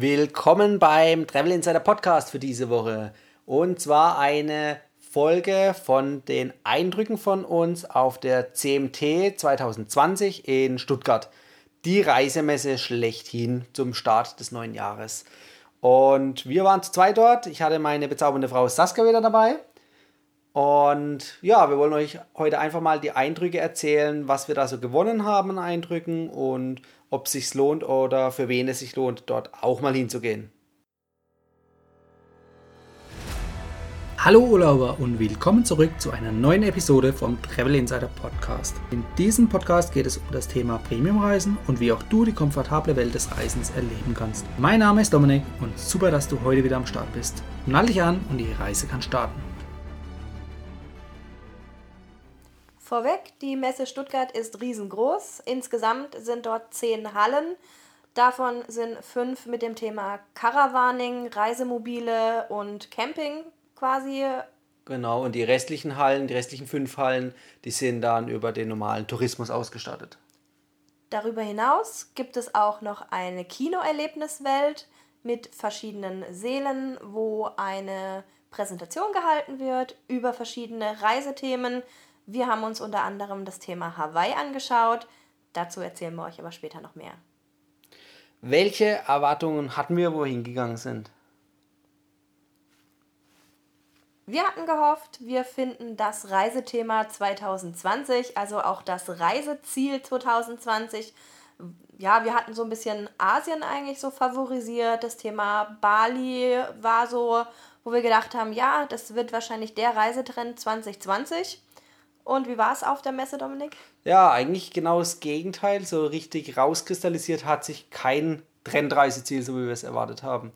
Willkommen beim Travel Insider Podcast für diese Woche. Und zwar eine Folge von den Eindrücken von uns auf der CMT 2020 in Stuttgart. Die Reisemesse schlechthin zum Start des neuen Jahres. Und wir waren zu zweit dort. Ich hatte meine bezaubernde Frau Saskia wieder dabei. Und ja, wir wollen euch heute einfach mal die Eindrücke erzählen, was wir da so gewonnen haben an Eindrücken und ob es sich lohnt oder für wen es sich lohnt, dort auch mal hinzugehen. Hallo Urlauber und willkommen zurück zu einer neuen Episode vom Travel Insider Podcast. In diesem Podcast geht es um das Thema Premiumreisen und wie auch du die komfortable Welt des Reisens erleben kannst. Mein Name ist Dominik und super, dass du heute wieder am Start bist. Nall dich an und die Reise kann starten. Vorweg, die Messe Stuttgart ist riesengroß. Insgesamt sind dort zehn Hallen. Davon sind fünf mit dem Thema Caravaning, Reisemobile und Camping quasi. Genau, und die restlichen Hallen, die restlichen fünf Hallen, die sind dann über den normalen Tourismus ausgestattet. Darüber hinaus gibt es auch noch eine Kinoerlebniswelt mit verschiedenen Sälen, wo eine Präsentation gehalten wird über verschiedene Reisethemen wir haben uns unter anderem das Thema Hawaii angeschaut. Dazu erzählen wir euch aber später noch mehr. Welche Erwartungen hatten wir, wo wir hingegangen sind? Wir hatten gehofft, wir finden das Reisethema 2020, also auch das Reiseziel 2020. Ja, wir hatten so ein bisschen Asien eigentlich so favorisiert. Das Thema Bali war so, wo wir gedacht haben, ja, das wird wahrscheinlich der Reisetrend 2020. Und wie war es auf der Messe, Dominik? Ja, eigentlich genau das Gegenteil. So richtig rauskristallisiert hat sich kein Trendreiseziel, so wie wir es erwartet haben.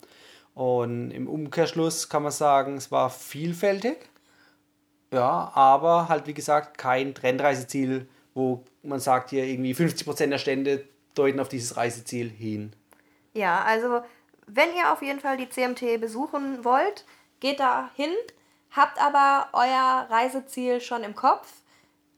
Und im Umkehrschluss kann man sagen, es war vielfältig. Ja, aber halt wie gesagt kein Trendreiseziel, wo man sagt, hier irgendwie 50% der Stände deuten auf dieses Reiseziel hin. Ja, also wenn ihr auf jeden Fall die CMT besuchen wollt, geht da hin, habt aber euer Reiseziel schon im Kopf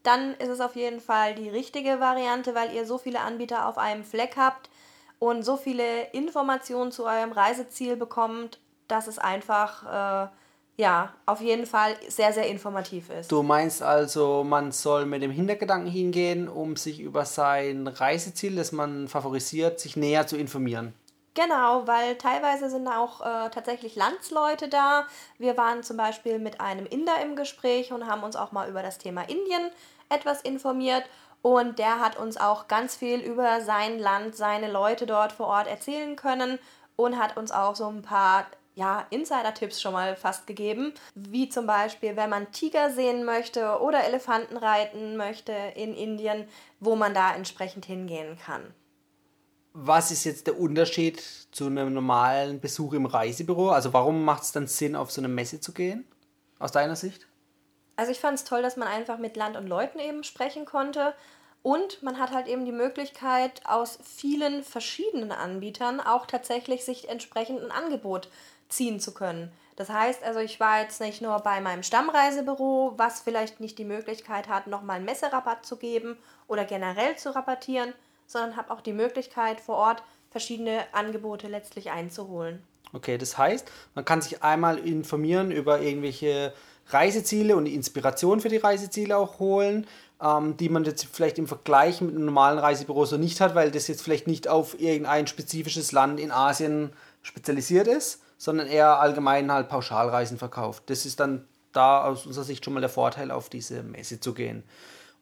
dann ist es auf jeden Fall die richtige Variante, weil ihr so viele Anbieter auf einem Fleck habt und so viele Informationen zu eurem Reiseziel bekommt, dass es einfach äh, ja auf jeden Fall sehr, sehr informativ ist. Du meinst also, man soll mit dem Hintergedanken hingehen, um sich über sein Reiseziel, das man favorisiert, sich näher zu informieren. Genau, weil teilweise sind auch äh, tatsächlich Landsleute da. Wir waren zum Beispiel mit einem Inder im Gespräch und haben uns auch mal über das Thema Indien etwas informiert und der hat uns auch ganz viel über sein Land, seine Leute dort vor Ort erzählen können und hat uns auch so ein paar ja, Insider-Tipps schon mal fast gegeben, wie zum Beispiel, wenn man Tiger sehen möchte oder Elefanten reiten möchte in Indien, wo man da entsprechend hingehen kann. Was ist jetzt der Unterschied zu einem normalen Besuch im Reisebüro? Also warum macht es dann Sinn, auf so eine Messe zu gehen, aus deiner Sicht? Also ich fand es toll, dass man einfach mit Land und Leuten eben sprechen konnte. Und man hat halt eben die Möglichkeit, aus vielen verschiedenen Anbietern auch tatsächlich sich entsprechend ein Angebot ziehen zu können. Das heißt also, ich war jetzt nicht nur bei meinem Stammreisebüro, was vielleicht nicht die Möglichkeit hat, nochmal einen Messerabatt zu geben oder generell zu rabattieren, sondern habe auch die Möglichkeit, vor Ort verschiedene Angebote letztlich einzuholen. Okay, das heißt, man kann sich einmal informieren über irgendwelche Reiseziele und Inspiration für die Reiseziele auch holen, ähm, die man jetzt vielleicht im Vergleich mit einem normalen Reisebüro so nicht hat, weil das jetzt vielleicht nicht auf irgendein spezifisches Land in Asien spezialisiert ist, sondern eher allgemein halt Pauschalreisen verkauft. Das ist dann da aus unserer Sicht schon mal der Vorteil, auf diese Messe zu gehen.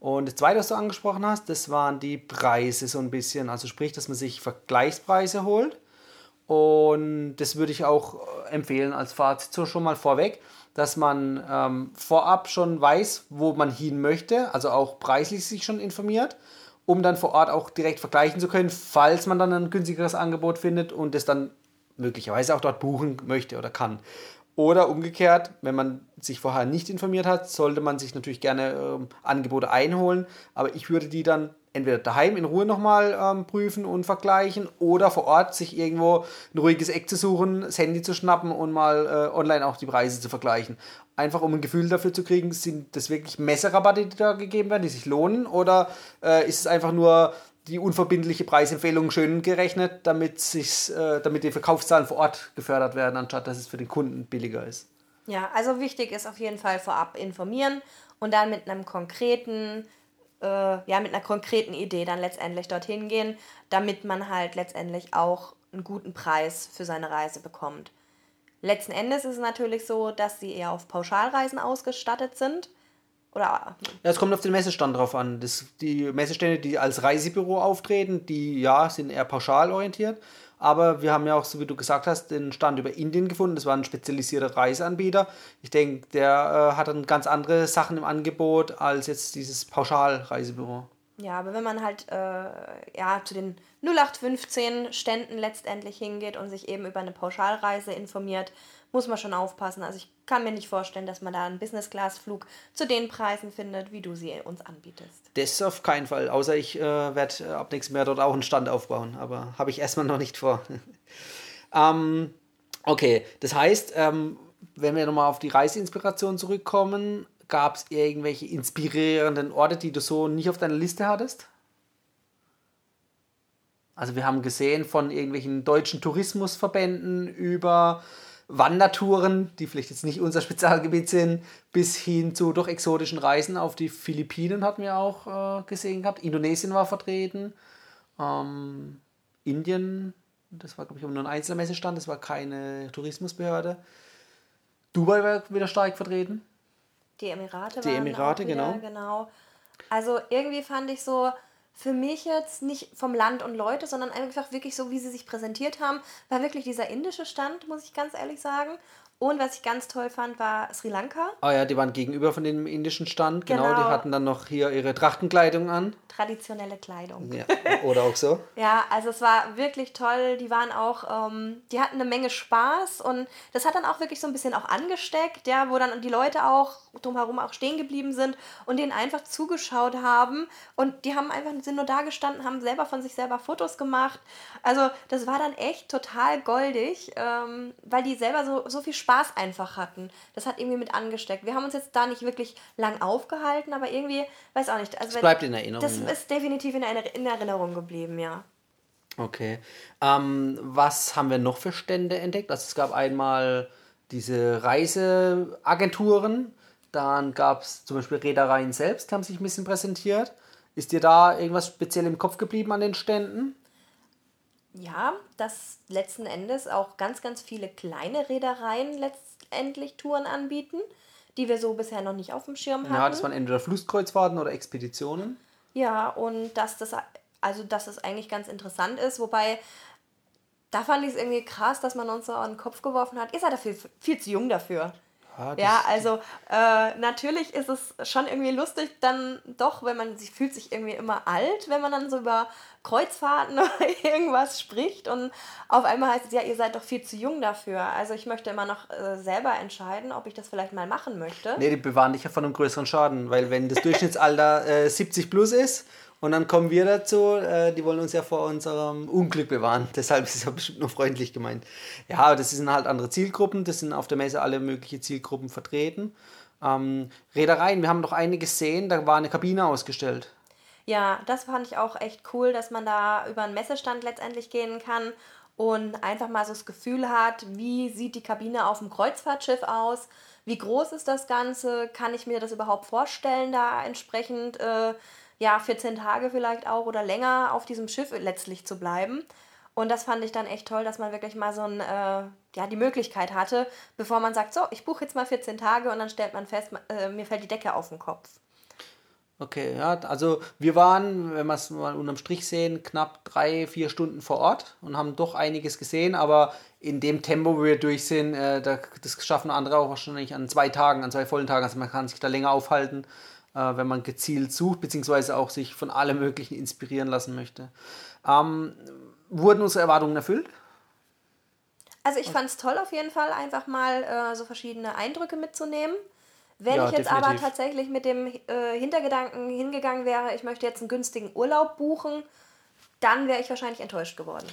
Und das zweite, was du angesprochen hast, das waren die Preise so ein bisschen. Also sprich, dass man sich Vergleichspreise holt. Und das würde ich auch empfehlen als Fazit schon mal vorweg dass man ähm, vorab schon weiß, wo man hin möchte, also auch preislich sich schon informiert, um dann vor Ort auch direkt vergleichen zu können, falls man dann ein günstigeres Angebot findet und es dann möglicherweise auch dort buchen möchte oder kann. Oder umgekehrt, wenn man sich vorher nicht informiert hat, sollte man sich natürlich gerne ähm, Angebote einholen, aber ich würde die dann entweder daheim in Ruhe nochmal ähm, prüfen und vergleichen oder vor Ort sich irgendwo ein ruhiges Eck zu suchen, das Handy zu schnappen und mal äh, online auch die Preise zu vergleichen. Einfach um ein Gefühl dafür zu kriegen, sind das wirklich Messerabatte, die da gegeben werden, die sich lohnen oder äh, ist es einfach nur die unverbindliche Preisempfehlung schön gerechnet, damit, äh, damit die Verkaufszahlen vor Ort gefördert werden, anstatt dass es für den Kunden billiger ist. Ja, also wichtig ist auf jeden Fall vorab informieren und dann mit einem konkreten, äh, ja, mit einer konkreten Idee dann letztendlich dorthin gehen, damit man halt letztendlich auch einen guten Preis für seine Reise bekommt. Letzten Endes ist es natürlich so, dass sie eher auf Pauschalreisen ausgestattet sind. Oder ja, es kommt auf den Messestand drauf an. Das, die Messestände, die als Reisebüro auftreten, die ja sind eher pauschal orientiert. Aber wir haben ja auch, so wie du gesagt hast, den Stand über Indien gefunden. Das war ein spezialisierter Reiseanbieter. Ich denke, der äh, hat dann ganz andere Sachen im Angebot als jetzt dieses Pauschalreisebüro. Ja, aber wenn man halt äh, ja, zu den 0815 Ständen letztendlich hingeht und sich eben über eine Pauschalreise informiert, muss man schon aufpassen. Also ich kann mir nicht vorstellen, dass man da einen Business-Class-Flug zu den Preisen findet, wie du sie uns anbietest. Das auf keinen Fall, außer ich äh, werde äh, ab nächstem Jahr dort auch einen Stand aufbauen, aber habe ich erstmal noch nicht vor. ähm, okay, das heißt, ähm, wenn wir nochmal auf die Reiseinspiration zurückkommen, Gab es irgendwelche inspirierenden Orte, die du so nicht auf deiner Liste hattest? Also wir haben gesehen von irgendwelchen deutschen Tourismusverbänden über Wandertouren, die vielleicht jetzt nicht unser Spezialgebiet sind, bis hin zu doch exotischen Reisen auf die Philippinen hatten wir auch äh, gesehen gehabt. Indonesien war vertreten. Ähm, Indien, das war glaube ich nur ein Einzelmessestand, das war keine Tourismusbehörde. Dubai war wieder stark vertreten. Die Emirate Die Emirate, wieder, genau. genau. Also irgendwie fand ich so, für mich jetzt nicht vom Land und Leute, sondern einfach wirklich so, wie sie sich präsentiert haben, war wirklich dieser indische Stand, muss ich ganz ehrlich sagen. Und was ich ganz toll fand, war Sri Lanka. Ah ja, die waren gegenüber von dem indischen Stand. Genau, genau die hatten dann noch hier ihre Trachtenkleidung an. Traditionelle Kleidung. Ja, oder auch so. ja, also es war wirklich toll. Die waren auch, ähm, die hatten eine Menge Spaß und das hat dann auch wirklich so ein bisschen auch angesteckt, ja, wo dann die Leute auch drumherum auch stehen geblieben sind und denen einfach zugeschaut haben. Und die haben einfach, sind nur da gestanden, haben selber von sich selber Fotos gemacht. Also das war dann echt total goldig, ähm, weil die selber so, so viel Spaß Spaß einfach hatten. Das hat irgendwie mit angesteckt. Wir haben uns jetzt da nicht wirklich lang aufgehalten, aber irgendwie, weiß auch nicht. Also das bleibt in Erinnerung. Das ja. ist definitiv in, in Erinnerung geblieben, ja. Okay. Ähm, was haben wir noch für Stände entdeckt? Also es gab einmal diese Reiseagenturen, dann gab es zum Beispiel Reedereien selbst, die haben sich ein bisschen präsentiert. Ist dir da irgendwas speziell im Kopf geblieben an den Ständen? Ja, dass letzten Endes auch ganz, ganz viele kleine Reedereien letztendlich Touren anbieten, die wir so bisher noch nicht auf dem Schirm hatten. Ja, das waren entweder Flusskreuzfahrten oder Expeditionen. Ja, und dass das, also dass das eigentlich ganz interessant ist, wobei da fand ich es irgendwie krass, dass man uns so an den Kopf geworfen hat, ihr seid dafür viel zu jung dafür. Ja, ja also äh, natürlich ist es schon irgendwie lustig, dann doch, wenn man sich fühlt sich irgendwie immer alt, wenn man dann so über Kreuzfahrten oder irgendwas spricht und auf einmal heißt es, ja, ihr seid doch viel zu jung dafür. Also ich möchte immer noch äh, selber entscheiden, ob ich das vielleicht mal machen möchte. Nee, die bewahren dich ja von einem größeren Schaden, weil wenn das Durchschnittsalter äh, 70 plus ist und dann kommen wir dazu, äh, die wollen uns ja vor unserem Unglück bewahren. Deshalb ist es ja bestimmt nur freundlich gemeint. Ja, das sind halt andere Zielgruppen, das sind auf der Messe alle möglichen Zielgruppen vertreten. Ähm, Reedereien, wir haben noch einige gesehen, da war eine Kabine ausgestellt. Ja, das fand ich auch echt cool, dass man da über einen Messestand letztendlich gehen kann und einfach mal so das Gefühl hat, wie sieht die Kabine auf dem Kreuzfahrtschiff aus, wie groß ist das Ganze, kann ich mir das überhaupt vorstellen, da entsprechend äh, ja 14 Tage vielleicht auch oder länger auf diesem Schiff letztlich zu bleiben. Und das fand ich dann echt toll, dass man wirklich mal so ein, äh, ja, die Möglichkeit hatte, bevor man sagt, so, ich buche jetzt mal 14 Tage und dann stellt man fest, äh, mir fällt die Decke auf den Kopf. Okay, ja, also wir waren, wenn wir es mal unterm Strich sehen, knapp drei, vier Stunden vor Ort und haben doch einiges gesehen, aber in dem Tempo, wo wir durch sind, äh, das schaffen andere auch wahrscheinlich an zwei Tagen, an zwei vollen Tagen, also man kann sich da länger aufhalten, äh, wenn man gezielt sucht, beziehungsweise auch sich von allem Möglichen inspirieren lassen möchte. Ähm, wurden unsere Erwartungen erfüllt? Also ich fand es toll auf jeden Fall, einfach mal äh, so verschiedene Eindrücke mitzunehmen. Wenn ja, ich jetzt definitiv. aber tatsächlich mit dem äh, Hintergedanken hingegangen wäre, ich möchte jetzt einen günstigen Urlaub buchen, dann wäre ich wahrscheinlich enttäuscht geworden.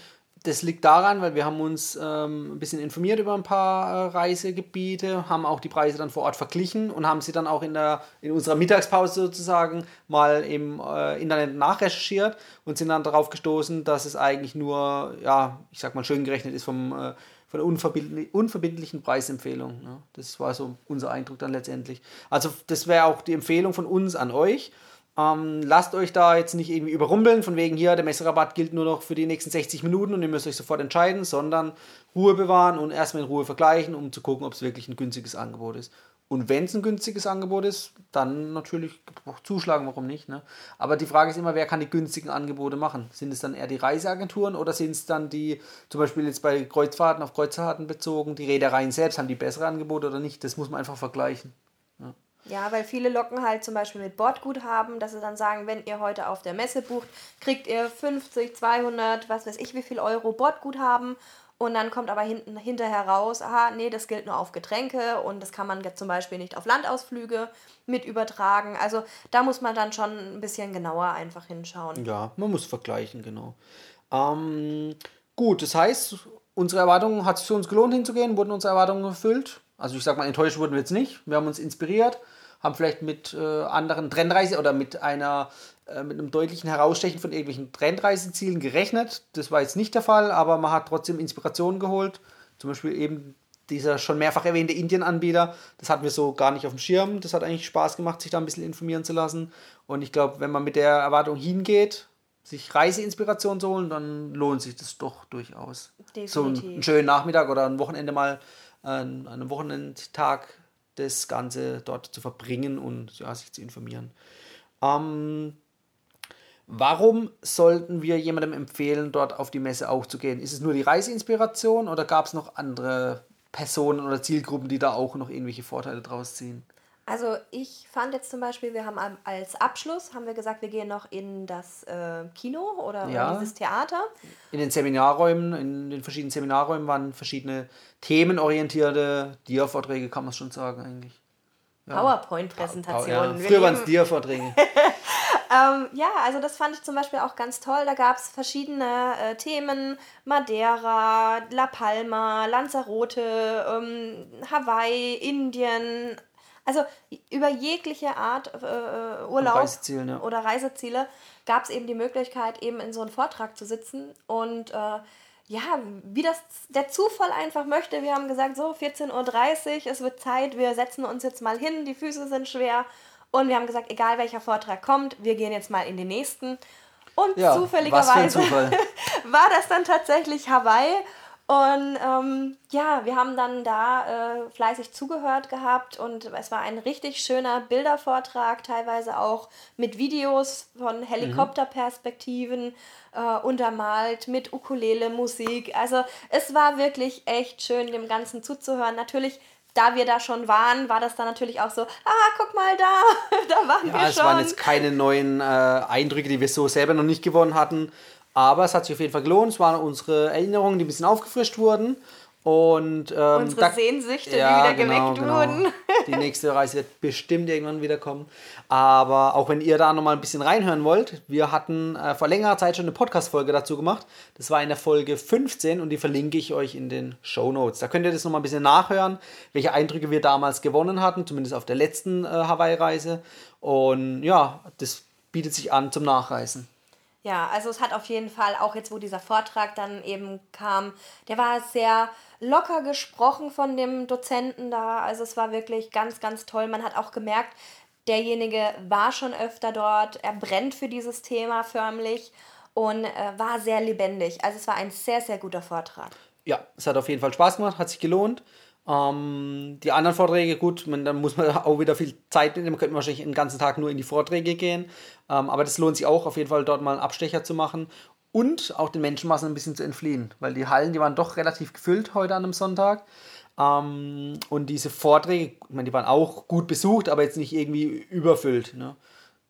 Das liegt daran, weil wir haben uns ähm, ein bisschen informiert über ein paar äh, Reisegebiete, haben auch die Preise dann vor Ort verglichen und haben sie dann auch in, der, in unserer Mittagspause sozusagen mal im äh, Internet nachrecherchiert und sind dann darauf gestoßen, dass es eigentlich nur, ja, ich sag mal, schön gerechnet ist vom, äh, von der unverbindlich, unverbindlichen Preisempfehlung. Ne? Das war so unser Eindruck dann letztendlich. Also das wäre auch die Empfehlung von uns an euch ähm, lasst euch da jetzt nicht irgendwie überrumpeln, von wegen hier, der Messerabatt gilt nur noch für die nächsten 60 Minuten und ihr müsst euch sofort entscheiden, sondern Ruhe bewahren und erstmal in Ruhe vergleichen, um zu gucken, ob es wirklich ein günstiges Angebot ist. Und wenn es ein günstiges Angebot ist, dann natürlich zuschlagen, warum nicht. Ne? Aber die Frage ist immer, wer kann die günstigen Angebote machen? Sind es dann eher die Reiseagenturen oder sind es dann die, zum Beispiel jetzt bei Kreuzfahrten auf Kreuzfahrten bezogen, die Reedereien selbst, haben die bessere Angebote oder nicht? Das muss man einfach vergleichen. Ja. Weil viele locken halt zum Beispiel mit Bordguthaben, dass sie dann sagen, wenn ihr heute auf der Messe bucht, kriegt ihr 50, 200, was weiß ich wie viel Euro Bordguthaben. Und dann kommt aber hinten hinterher raus, aha, nee, das gilt nur auf Getränke und das kann man jetzt zum Beispiel nicht auf Landausflüge mit übertragen. Also da muss man dann schon ein bisschen genauer einfach hinschauen. Ja, man muss vergleichen, genau. Ähm, gut, das heißt, unsere Erwartungen, hat es für uns gelohnt hinzugehen? Wurden unsere Erwartungen erfüllt? Also ich sag mal, enttäuscht wurden wir jetzt nicht. Wir haben uns inspiriert, haben vielleicht mit äh, anderen Trendreise oder mit einer äh, mit einem deutlichen Herausstechen von irgendwelchen Trendreisezielen gerechnet. Das war jetzt nicht der Fall, aber man hat trotzdem Inspirationen geholt. Zum Beispiel eben dieser schon mehrfach erwähnte Indien-Anbieter. Das hatten wir so gar nicht auf dem Schirm. Das hat eigentlich Spaß gemacht, sich da ein bisschen informieren zu lassen. Und ich glaube, wenn man mit der Erwartung hingeht, sich Reiseinspiration zu holen, dann lohnt sich das doch durchaus. Definitiv. So einen schönen Nachmittag oder ein Wochenende mal an einem Wochenendtag das Ganze dort zu verbringen und ja, sich zu informieren. Ähm, warum sollten wir jemandem empfehlen, dort auf die Messe auch zu gehen? Ist es nur die Reiseinspiration oder gab es noch andere Personen oder Zielgruppen, die da auch noch irgendwelche Vorteile draus ziehen? Also ich fand jetzt zum Beispiel, wir haben als Abschluss, haben wir gesagt, wir gehen noch in das äh, Kino oder ja. in dieses Theater. In den Seminarräumen, in den verschiedenen Seminarräumen waren verschiedene themenorientierte Dia-Vorträge, kann man schon sagen eigentlich. Ja. PowerPoint-Präsentationen. Ja. Früher waren es Dia-Vorträge. ähm, ja, also das fand ich zum Beispiel auch ganz toll. Da gab es verschiedene äh, Themen. Madeira, La Palma, Lanzarote, ähm, Hawaii, Indien, also über jegliche Art äh, äh Urlaub Reiseziele, ja. oder Reiseziele gab es eben die Möglichkeit, eben in so einem Vortrag zu sitzen und äh, ja, wie das der Zufall einfach möchte. Wir haben gesagt, so 14.30 Uhr, es wird Zeit, wir setzen uns jetzt mal hin, die Füße sind schwer. Und wir haben gesagt, egal welcher Vortrag kommt, wir gehen jetzt mal in den nächsten. Und ja, zufälligerweise war das dann tatsächlich Hawaii. Und ähm, ja, wir haben dann da äh, fleißig zugehört gehabt und es war ein richtig schöner Bildervortrag, teilweise auch mit Videos von Helikopterperspektiven äh, untermalt, mit Ukulele-Musik. Also es war wirklich echt schön, dem Ganzen zuzuhören. Natürlich da wir da schon waren, war das dann natürlich auch so, ah, guck mal da, da waren ja, wir schon. Ja, es waren jetzt keine neuen äh, Eindrücke, die wir so selber noch nicht gewonnen hatten. Aber es hat sich auf jeden Fall gelohnt. Es waren unsere Erinnerungen, die ein bisschen aufgefrischt wurden. Und, ähm, Unsere da, Sehnsüchte, ja, die wieder genau, geweckt genau. wurden. Die nächste Reise wird bestimmt irgendwann wieder kommen. Aber auch wenn ihr da nochmal ein bisschen reinhören wollt, wir hatten äh, vor längerer Zeit schon eine Podcast-Folge dazu gemacht. Das war in der Folge 15 und die verlinke ich euch in den Show Notes. Da könnt ihr das nochmal ein bisschen nachhören, welche Eindrücke wir damals gewonnen hatten, zumindest auf der letzten äh, Hawaii-Reise. Und ja, das bietet sich an zum Nachreisen. Ja, also es hat auf jeden Fall, auch jetzt, wo dieser Vortrag dann eben kam, der war sehr locker gesprochen von dem Dozenten da. Also es war wirklich ganz, ganz toll. Man hat auch gemerkt, derjenige war schon öfter dort, er brennt für dieses Thema förmlich und äh, war sehr lebendig. Also es war ein sehr, sehr guter Vortrag. Ja, es hat auf jeden Fall Spaß gemacht, hat sich gelohnt. Ähm, die anderen Vorträge, gut, man, dann muss man auch wieder viel Zeit nehmen. Man könnte wahrscheinlich den ganzen Tag nur in die Vorträge gehen. Ähm, aber das lohnt sich auch, auf jeden Fall dort mal einen Abstecher zu machen und auch den Menschenmassen ein bisschen zu entfliehen. Weil die Hallen, die waren doch relativ gefüllt heute an einem Sonntag. Ähm, und diese Vorträge, ich meine, die waren auch gut besucht, aber jetzt nicht irgendwie überfüllt. Ne?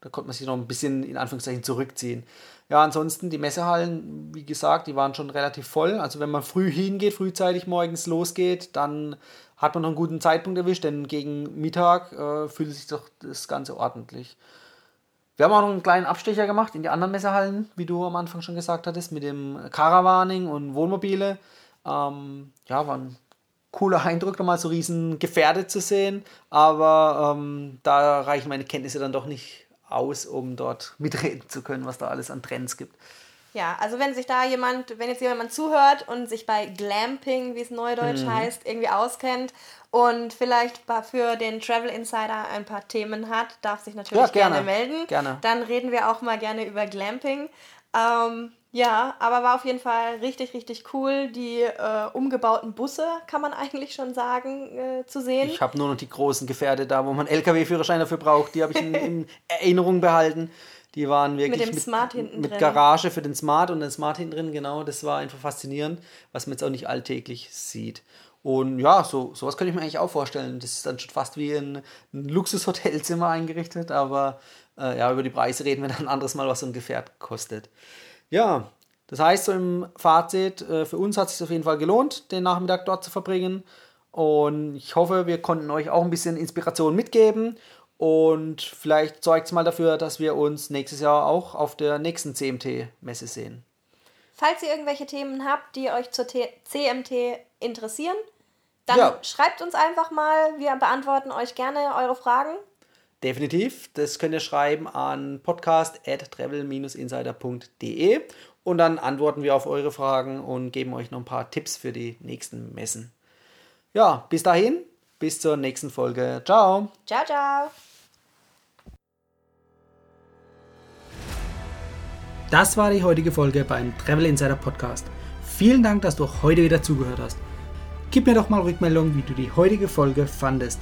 Da konnte man sich noch ein bisschen in Anführungszeichen zurückziehen. Ja, ansonsten die Messehallen, wie gesagt, die waren schon relativ voll. Also wenn man früh hingeht, frühzeitig morgens losgeht, dann hat man noch einen guten Zeitpunkt erwischt, denn gegen Mittag äh, fühlt sich doch das Ganze ordentlich. Wir haben auch noch einen kleinen Abstecher gemacht in die anderen Messehallen, wie du am Anfang schon gesagt hattest, mit dem Caravaning und Wohnmobile. Ähm, ja, war ein cooler Eindruck, nochmal so riesen Gefährde zu sehen. Aber ähm, da reichen meine Kenntnisse dann doch nicht aus, um dort mitreden zu können, was da alles an Trends gibt. Ja, also wenn sich da jemand, wenn jetzt jemand zuhört und sich bei Glamping, wie es neudeutsch mhm. heißt, irgendwie auskennt und vielleicht für den Travel Insider ein paar Themen hat, darf sich natürlich ja, gerne, gerne, melden. Gerne. Dann reden wir auch mal gerne über Glamping. Ähm, ja, aber war auf jeden Fall richtig, richtig cool. Die äh, umgebauten Busse, kann man eigentlich schon sagen, äh, zu sehen. Ich habe nur noch die großen Gefährde da, wo man LKW-Führerschein dafür braucht. Die habe ich in, in Erinnerung behalten. Die waren wirklich mit dem mit, Smart hinten mit drin. Garage für den Smart und den Smart hinten drin, genau. Das war einfach faszinierend, was man jetzt auch nicht alltäglich sieht. Und ja, so sowas könnte ich mir eigentlich auch vorstellen. Das ist dann schon fast wie ein, ein Luxushotelzimmer eingerichtet, aber äh, ja, über die Preise reden wir dann ein anderes Mal, was so ein Gefährt kostet. Ja, das heißt so im Fazit, äh, für uns hat es sich auf jeden Fall gelohnt, den Nachmittag dort zu verbringen. Und ich hoffe, wir konnten euch auch ein bisschen Inspiration mitgeben und vielleicht sorgt es mal dafür, dass wir uns nächstes Jahr auch auf der nächsten CMT-Messe sehen. Falls ihr irgendwelche Themen habt, die euch zur T CMT interessieren, dann ja. schreibt uns einfach mal. Wir beantworten euch gerne eure Fragen. Definitiv. Das könnt ihr schreiben an podcast.travel-insider.de und dann antworten wir auf eure Fragen und geben euch noch ein paar Tipps für die nächsten Messen. Ja, bis dahin, bis zur nächsten Folge. Ciao. Ciao, ciao. Das war die heutige Folge beim Travel Insider Podcast. Vielen Dank, dass du heute wieder zugehört hast. Gib mir doch mal Rückmeldung, wie du die heutige Folge fandest.